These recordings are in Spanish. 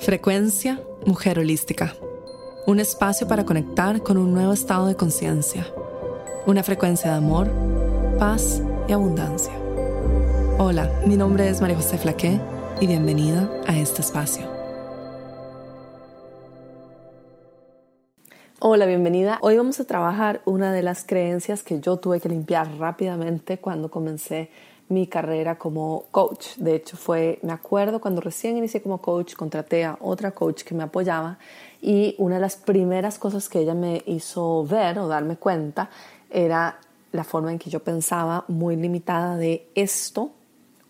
Frecuencia Mujer Holística. Un espacio para conectar con un nuevo estado de conciencia. Una frecuencia de amor, paz y abundancia. Hola, mi nombre es María José Flaqué y bienvenida a este espacio. Hola, bienvenida. Hoy vamos a trabajar una de las creencias que yo tuve que limpiar rápidamente cuando comencé mi carrera como coach. De hecho, fue, me acuerdo cuando recién inicié como coach, contraté a otra coach que me apoyaba y una de las primeras cosas que ella me hizo ver o darme cuenta era la forma en que yo pensaba muy limitada de esto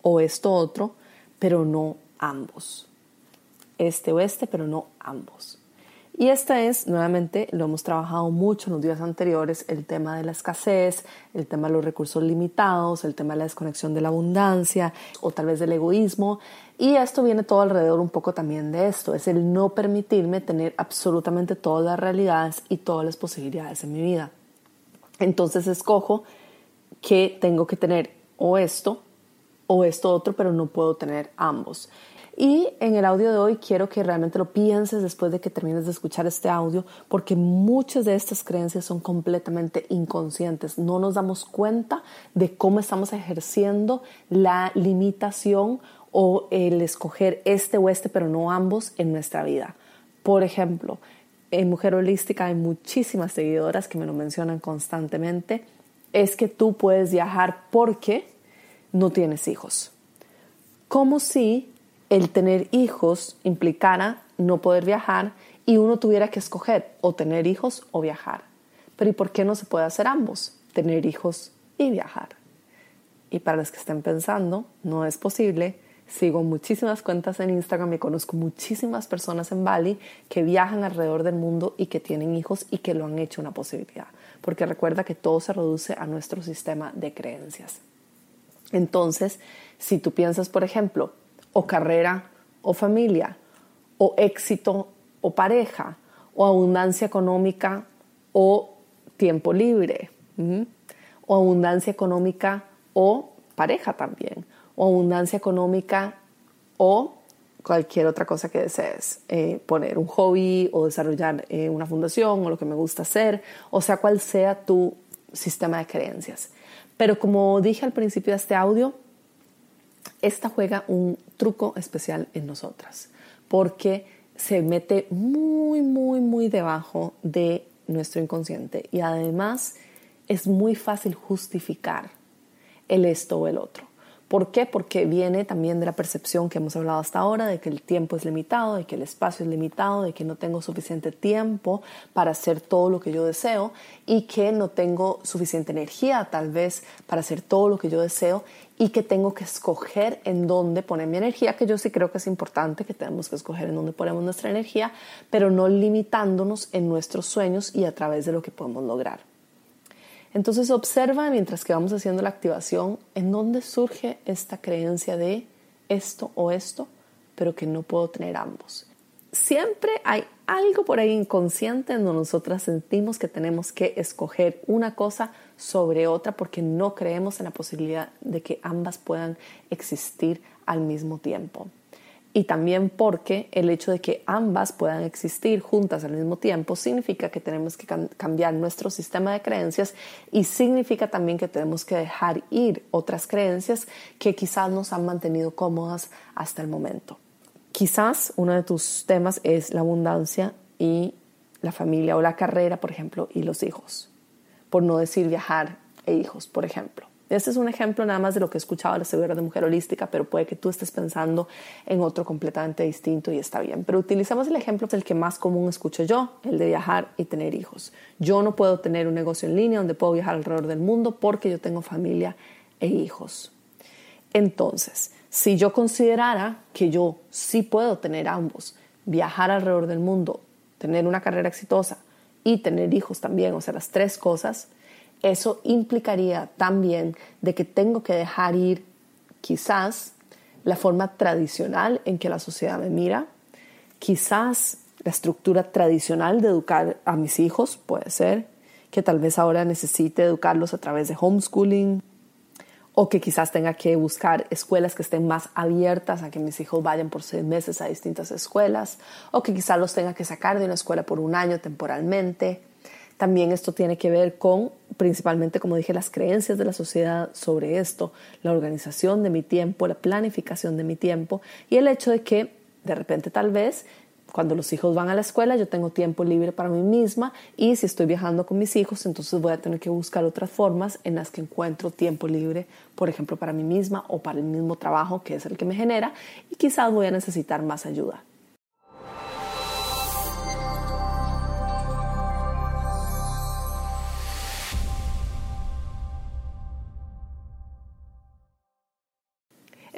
o esto otro, pero no ambos. Este o este, pero no ambos. Y esta es, nuevamente, lo hemos trabajado mucho en los días anteriores, el tema de la escasez, el tema de los recursos limitados, el tema de la desconexión de la abundancia o tal vez del egoísmo. Y esto viene todo alrededor un poco también de esto, es el no permitirme tener absolutamente todas las realidades y todas las posibilidades en mi vida. Entonces escojo que tengo que tener o esto o esto otro, pero no puedo tener ambos. Y en el audio de hoy quiero que realmente lo pienses después de que termines de escuchar este audio, porque muchas de estas creencias son completamente inconscientes. No nos damos cuenta de cómo estamos ejerciendo la limitación o el escoger este o este, pero no ambos en nuestra vida. Por ejemplo, en Mujer Holística hay muchísimas seguidoras que me lo mencionan constantemente. Es que tú puedes viajar porque no tienes hijos. Como si el tener hijos implicara no poder viajar y uno tuviera que escoger o tener hijos o viajar. Pero ¿y por qué no se puede hacer ambos? Tener hijos y viajar. Y para los que estén pensando, no es posible. Sigo muchísimas cuentas en Instagram y conozco muchísimas personas en Bali que viajan alrededor del mundo y que tienen hijos y que lo han hecho una posibilidad. Porque recuerda que todo se reduce a nuestro sistema de creencias. Entonces, si tú piensas, por ejemplo, o carrera o familia, o éxito o pareja, o abundancia económica o tiempo libre, o abundancia económica o pareja también, o abundancia económica o cualquier otra cosa que desees, eh, poner un hobby o desarrollar eh, una fundación o lo que me gusta hacer, o sea, cual sea tu sistema de creencias. Pero como dije al principio de este audio, esta juega un truco especial en nosotras, porque se mete muy, muy, muy debajo de nuestro inconsciente y además es muy fácil justificar el esto o el otro. ¿Por qué? Porque viene también de la percepción que hemos hablado hasta ahora, de que el tiempo es limitado, de que el espacio es limitado, de que no tengo suficiente tiempo para hacer todo lo que yo deseo y que no tengo suficiente energía tal vez para hacer todo lo que yo deseo y que tengo que escoger en dónde poner mi energía, que yo sí creo que es importante que tenemos que escoger en dónde ponemos nuestra energía, pero no limitándonos en nuestros sueños y a través de lo que podemos lograr. Entonces observa mientras que vamos haciendo la activación en dónde surge esta creencia de esto o esto, pero que no puedo tener ambos. Siempre hay algo por ahí inconsciente en donde nosotras sentimos que tenemos que escoger una cosa sobre otra porque no creemos en la posibilidad de que ambas puedan existir al mismo tiempo y también porque el hecho de que ambas puedan existir juntas al mismo tiempo significa que tenemos que cambiar nuestro sistema de creencias y significa también que tenemos que dejar ir otras creencias que quizás nos han mantenido cómodas hasta el momento. Quizás uno de tus temas es la abundancia y la familia o la carrera, por ejemplo, y los hijos, por no decir viajar e hijos, por ejemplo. Este es un ejemplo nada más de lo que he escuchado de la seguridad de mujer holística, pero puede que tú estés pensando en otro completamente distinto y está bien. Pero utilizamos el ejemplo el que más común escucho yo, el de viajar y tener hijos. Yo no puedo tener un negocio en línea donde puedo viajar alrededor del mundo porque yo tengo familia e hijos. Entonces, si yo considerara que yo sí puedo tener ambos, viajar alrededor del mundo, tener una carrera exitosa y tener hijos también, o sea, las tres cosas, eso implicaría también de que tengo que dejar ir quizás la forma tradicional en que la sociedad me mira, quizás la estructura tradicional de educar a mis hijos, puede ser que tal vez ahora necesite educarlos a través de homeschooling, o que quizás tenga que buscar escuelas que estén más abiertas a que mis hijos vayan por seis meses a distintas escuelas, o que quizás los tenga que sacar de una escuela por un año temporalmente. También esto tiene que ver con, principalmente, como dije, las creencias de la sociedad sobre esto, la organización de mi tiempo, la planificación de mi tiempo y el hecho de que de repente tal vez cuando los hijos van a la escuela yo tengo tiempo libre para mí misma y si estoy viajando con mis hijos entonces voy a tener que buscar otras formas en las que encuentro tiempo libre, por ejemplo para mí misma o para el mismo trabajo que es el que me genera y quizás voy a necesitar más ayuda.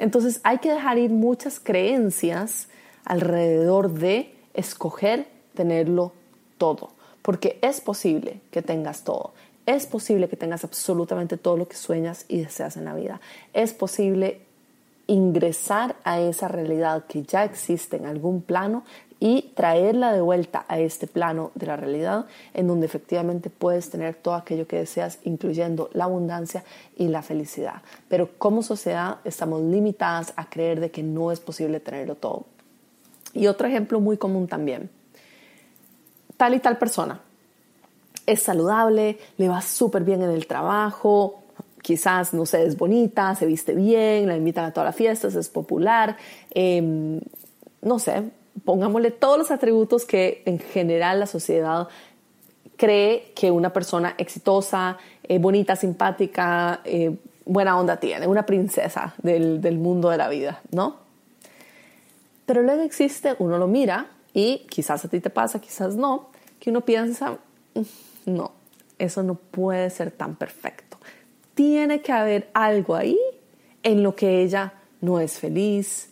Entonces hay que dejar ir muchas creencias alrededor de escoger tenerlo todo, porque es posible que tengas todo, es posible que tengas absolutamente todo lo que sueñas y deseas en la vida, es posible ingresar a esa realidad que ya existe en algún plano y traerla de vuelta a este plano de la realidad en donde efectivamente puedes tener todo aquello que deseas, incluyendo la abundancia y la felicidad. Pero como sociedad estamos limitadas a creer de que no es posible tenerlo todo. Y otro ejemplo muy común también. Tal y tal persona es saludable, le va súper bien en el trabajo, quizás, no sé, es bonita, se viste bien, la invitan a todas las fiestas, es popular, em, no sé, pongámosle todos los atributos que en general la sociedad cree que una persona exitosa, eh, bonita, simpática, eh, buena onda tiene, una princesa del, del mundo de la vida, ¿no? Pero luego existe, uno lo mira y quizás a ti te pasa, quizás no, que uno piensa, mm, no, eso no puede ser tan perfecto. Tiene que haber algo ahí en lo que ella no es feliz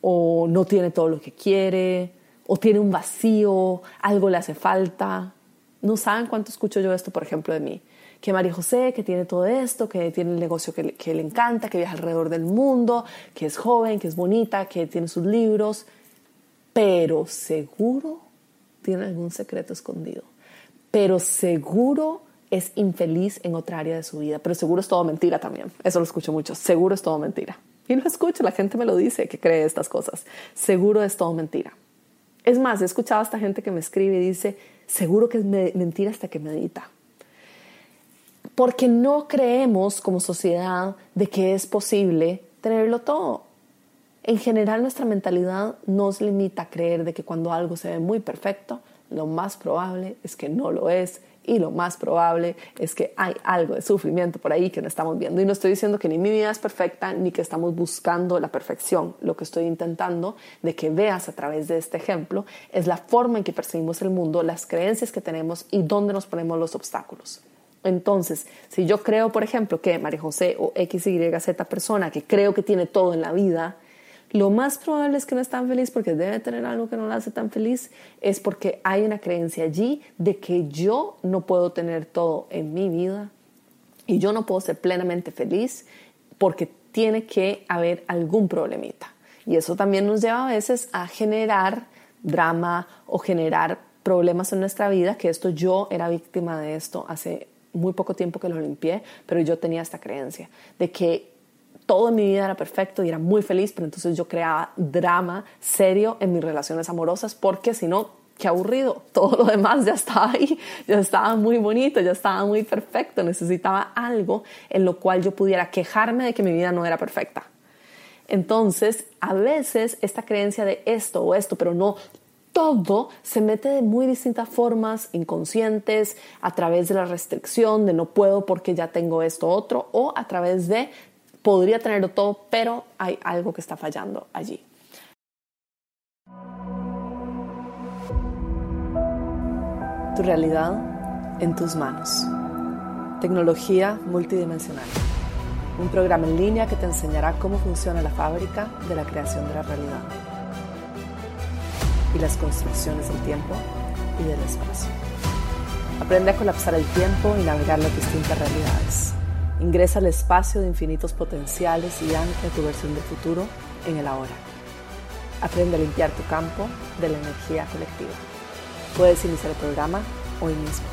o no tiene todo lo que quiere o tiene un vacío, algo le hace falta. No saben cuánto escucho yo esto, por ejemplo, de mí. Que María José, que tiene todo esto, que tiene el negocio que le, encanta, que viaja alrededor del mundo, que es joven, que es bonita, que tiene sus libros, pero seguro tiene algún secreto escondido, pero seguro es infeliz en otra área de su vida, pero seguro es todo mentira también, eso lo escucho mucho, seguro es todo mentira. Y lo escucho, la gente me lo dice, que cree estas cosas, seguro es todo mentira. Es más, he escuchado a esta gente que me escribe y dice, seguro que es mentira hasta que medita porque no creemos como sociedad de que es posible tenerlo todo. En general nuestra mentalidad nos limita a creer de que cuando algo se ve muy perfecto, lo más probable es que no lo es y lo más probable es que hay algo de sufrimiento por ahí que no estamos viendo. Y no estoy diciendo que ni mi vida es perfecta ni que estamos buscando la perfección. Lo que estoy intentando de que veas a través de este ejemplo es la forma en que percibimos el mundo, las creencias que tenemos y dónde nos ponemos los obstáculos. Entonces, si yo creo, por ejemplo, que María José o X, Y, Z persona que creo que tiene todo en la vida, lo más probable es que no es tan feliz porque debe tener algo que no la hace tan feliz, es porque hay una creencia allí de que yo no puedo tener todo en mi vida y yo no puedo ser plenamente feliz porque tiene que haber algún problemita. Y eso también nos lleva a veces a generar drama o generar problemas en nuestra vida, que esto yo era víctima de esto hace muy poco tiempo que lo limpié, pero yo tenía esta creencia de que todo en mi vida era perfecto y era muy feliz, pero entonces yo creaba drama serio en mis relaciones amorosas porque si no, qué aburrido, todo lo demás ya estaba ahí, ya estaba muy bonito, ya estaba muy perfecto, necesitaba algo en lo cual yo pudiera quejarme de que mi vida no era perfecta. Entonces, a veces esta creencia de esto o esto, pero no todo se mete de muy distintas formas, inconscientes, a través de la restricción, de no puedo porque ya tengo esto otro, o a través de podría tenerlo todo, pero hay algo que está fallando allí. Tu realidad en tus manos. Tecnología multidimensional. Un programa en línea que te enseñará cómo funciona la fábrica de la creación de la realidad y las construcciones del tiempo y del espacio. Aprende a colapsar el tiempo y navegar las distintas realidades. Ingresa al espacio de infinitos potenciales y ancla tu versión de futuro en el ahora. Aprende a limpiar tu campo de la energía colectiva. Puedes iniciar el programa hoy mismo.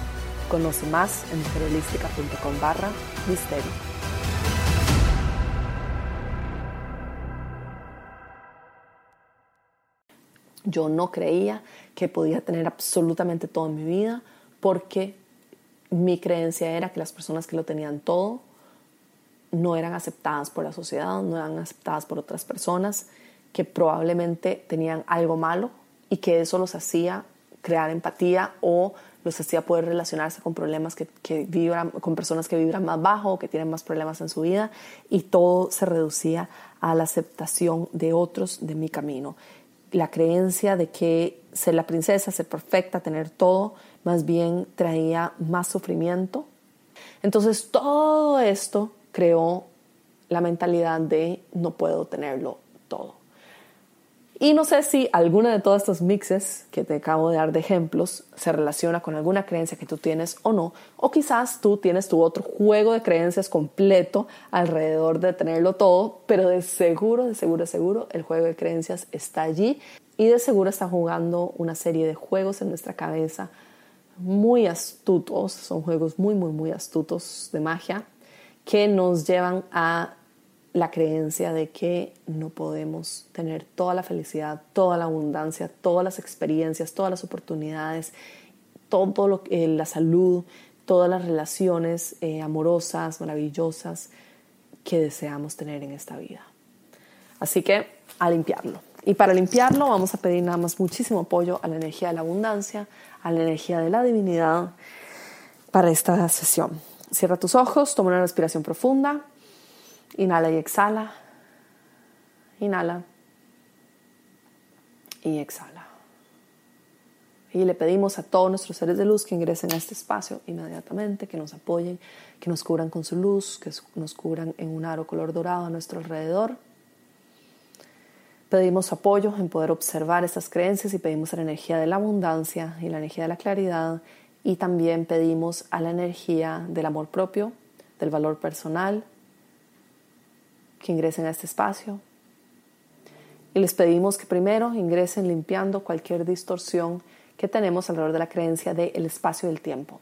Conoce más en mujerholística.com barra misterio. Yo no creía que podía tener absolutamente todo en mi vida porque mi creencia era que las personas que lo tenían todo no eran aceptadas por la sociedad, no eran aceptadas por otras personas, que probablemente tenían algo malo y que eso los hacía crear empatía o los hacía poder relacionarse con problemas que, que con personas que vibran más bajo o que tienen más problemas en su vida y todo se reducía a la aceptación de otros de mi camino. La creencia de que ser la princesa, ser perfecta, tener todo, más bien traía más sufrimiento. Entonces todo esto creó la mentalidad de no puedo tenerlo todo. Y no sé si alguna de todos estos mixes que te acabo de dar de ejemplos se relaciona con alguna creencia que tú tienes o no, o quizás tú tienes tu otro juego de creencias completo alrededor de tenerlo todo, pero de seguro, de seguro, de seguro el juego de creencias está allí y de seguro está jugando una serie de juegos en nuestra cabeza muy astutos, son juegos muy, muy, muy astutos de magia que nos llevan a la creencia de que no podemos tener toda la felicidad, toda la abundancia, todas las experiencias, todas las oportunidades, todo lo, eh, la salud, todas las relaciones eh, amorosas, maravillosas que deseamos tener en esta vida. Así que a limpiarlo. Y para limpiarlo vamos a pedir nada más muchísimo apoyo a la energía de la abundancia, a la energía de la divinidad para esta sesión. Cierra tus ojos, toma una respiración profunda. Inhala y exhala. Inhala y exhala. Y le pedimos a todos nuestros seres de luz que ingresen a este espacio inmediatamente, que nos apoyen, que nos cubran con su luz, que nos cubran en un aro color dorado a nuestro alrededor. Pedimos apoyo en poder observar estas creencias y pedimos la energía de la abundancia y la energía de la claridad y también pedimos a la energía del amor propio, del valor personal, que ingresen a este espacio. Y les pedimos que primero ingresen limpiando cualquier distorsión que tenemos alrededor de la creencia del espacio y el tiempo.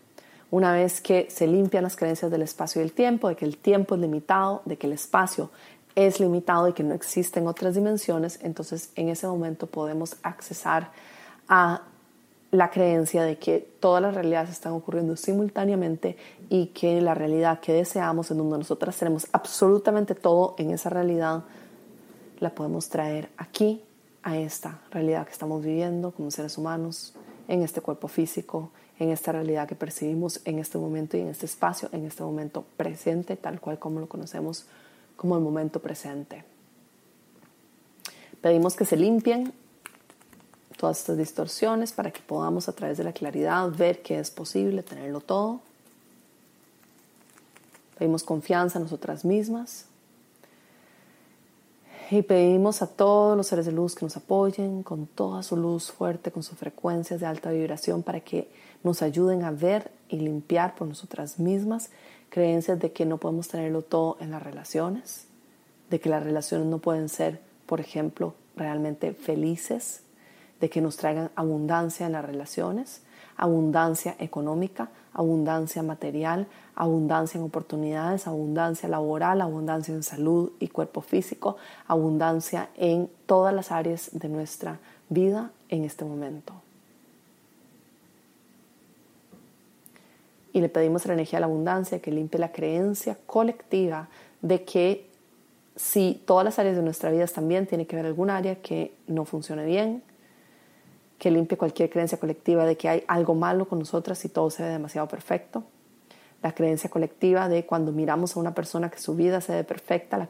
Una vez que se limpian las creencias del espacio y el tiempo, de que el tiempo es limitado, de que el espacio es limitado y que no existen otras dimensiones, entonces en ese momento podemos accesar a la creencia de que todas las realidades están ocurriendo simultáneamente y que la realidad que deseamos, en donde nosotras tenemos absolutamente todo en esa realidad, la podemos traer aquí, a esta realidad que estamos viviendo como seres humanos, en este cuerpo físico, en esta realidad que percibimos en este momento y en este espacio, en este momento presente, tal cual como lo conocemos como el momento presente. Pedimos que se limpien todas estas distorsiones para que podamos a través de la claridad ver que es posible tenerlo todo. Pedimos confianza en nosotras mismas. Y pedimos a todos los seres de luz que nos apoyen con toda su luz fuerte, con sus frecuencias de alta vibración, para que nos ayuden a ver y limpiar por nosotras mismas creencias de que no podemos tenerlo todo en las relaciones, de que las relaciones no pueden ser, por ejemplo, realmente felices, de que nos traigan abundancia en las relaciones, abundancia económica, abundancia material, abundancia en oportunidades, abundancia laboral, abundancia en salud y cuerpo físico, abundancia en todas las áreas de nuestra vida en este momento. Y le pedimos la energía de la abundancia que limpie la creencia colectiva de que si todas las áreas de nuestra vida también tiene que haber algún área que no funcione bien, que limpie cualquier creencia colectiva de que hay algo malo con nosotras y todo se ve demasiado perfecto. La creencia colectiva de cuando miramos a una persona que su vida se ve perfecta, la,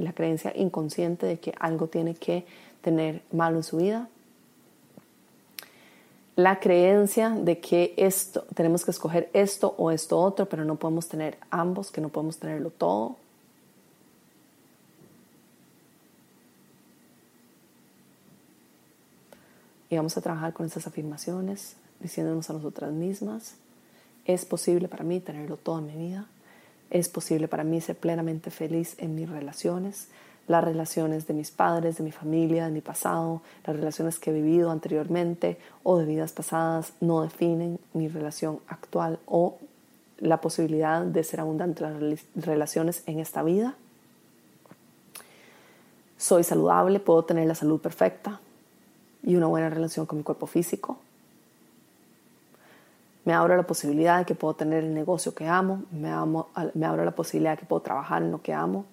la creencia inconsciente de que algo tiene que tener malo en su vida. La creencia de que esto, tenemos que escoger esto o esto otro, pero no podemos tener ambos, que no podemos tenerlo todo. Y vamos a trabajar con estas afirmaciones, diciéndonos a nosotras mismas, es posible para mí tenerlo todo en mi vida, es posible para mí ser plenamente feliz en mis relaciones, las relaciones de mis padres, de mi familia, de mi pasado, las relaciones que he vivido anteriormente o de vidas pasadas no definen mi relación actual o la posibilidad de ser abundante en las relaciones en esta vida. Soy saludable, puedo tener la salud perfecta, y una buena relación con mi cuerpo físico. Me abro la posibilidad de que puedo tener el negocio que amo, me, amo, me abro la posibilidad de que puedo trabajar en lo que amo,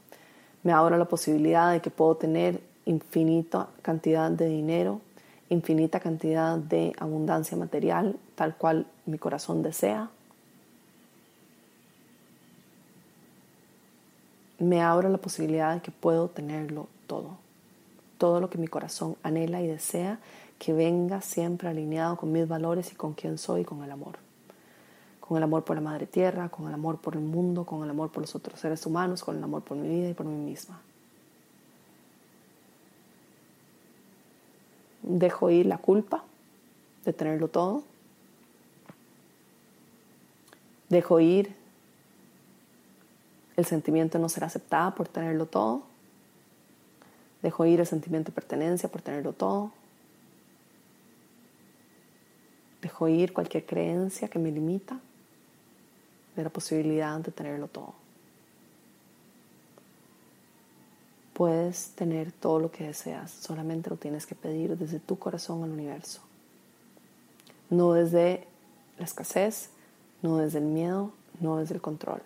me abro la posibilidad de que puedo tener infinita cantidad de dinero, infinita cantidad de abundancia material, tal cual mi corazón desea. Me abro la posibilidad de que puedo tenerlo todo, todo lo que mi corazón anhela y desea, que venga siempre alineado con mis valores y con quién soy con el amor. Con el amor por la madre tierra, con el amor por el mundo, con el amor por los otros seres humanos, con el amor por mi vida y por mí misma. Dejo ir la culpa de tenerlo todo. Dejo ir el sentimiento de no ser aceptada por tenerlo todo. Dejo ir el sentimiento de pertenencia por tenerlo todo. Dejo ir cualquier creencia que me limita de la posibilidad de tenerlo todo. Puedes tener todo lo que deseas, solamente lo tienes que pedir desde tu corazón al universo. No desde la escasez, no desde el miedo, no desde el control.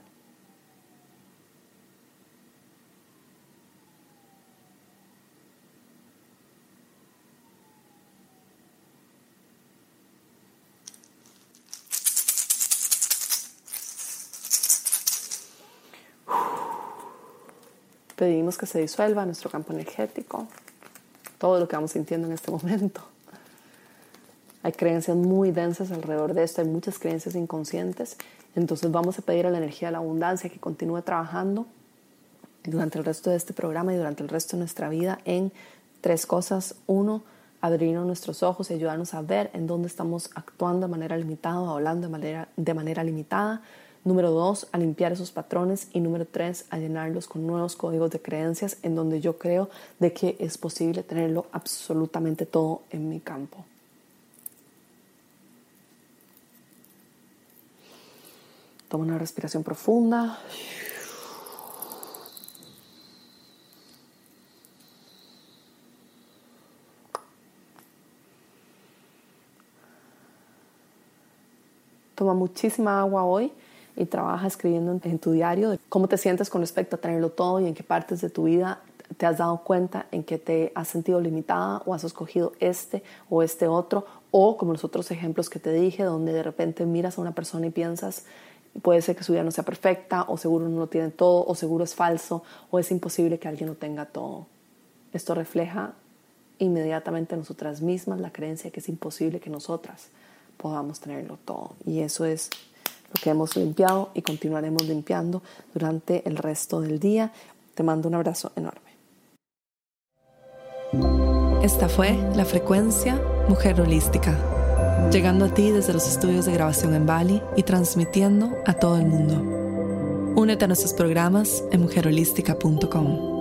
Pedimos que se disuelva nuestro campo energético, todo lo que vamos sintiendo en este momento. Hay creencias muy densas alrededor de esto, hay muchas creencias inconscientes. Entonces vamos a pedir a la energía de la abundancia que continúe trabajando durante el resto de este programa y durante el resto de nuestra vida en tres cosas. Uno, abrirnos nuestros ojos y ayudarnos a ver en dónde estamos actuando de manera limitada o hablando de manera, de manera limitada. Número dos, a limpiar esos patrones. Y número tres, a llenarlos con nuevos códigos de creencias en donde yo creo de que es posible tenerlo absolutamente todo en mi campo. Toma una respiración profunda. Toma muchísima agua hoy y trabaja escribiendo en tu diario cómo te sientes con respecto a tenerlo todo y en qué partes de tu vida te has dado cuenta en que te has sentido limitada o has escogido este o este otro o como los otros ejemplos que te dije donde de repente miras a una persona y piensas puede ser que su vida no sea perfecta o seguro no lo tiene todo o seguro es falso o es imposible que alguien no tenga todo. Esto refleja inmediatamente en nosotras mismas la creencia que es imposible que nosotras podamos tenerlo todo y eso es lo que hemos limpiado y continuaremos limpiando durante el resto del día. Te mando un abrazo enorme. Esta fue la frecuencia Mujer Holística, llegando a ti desde los estudios de grabación en Bali y transmitiendo a todo el mundo. Únete a nuestros programas en mujerholística.com.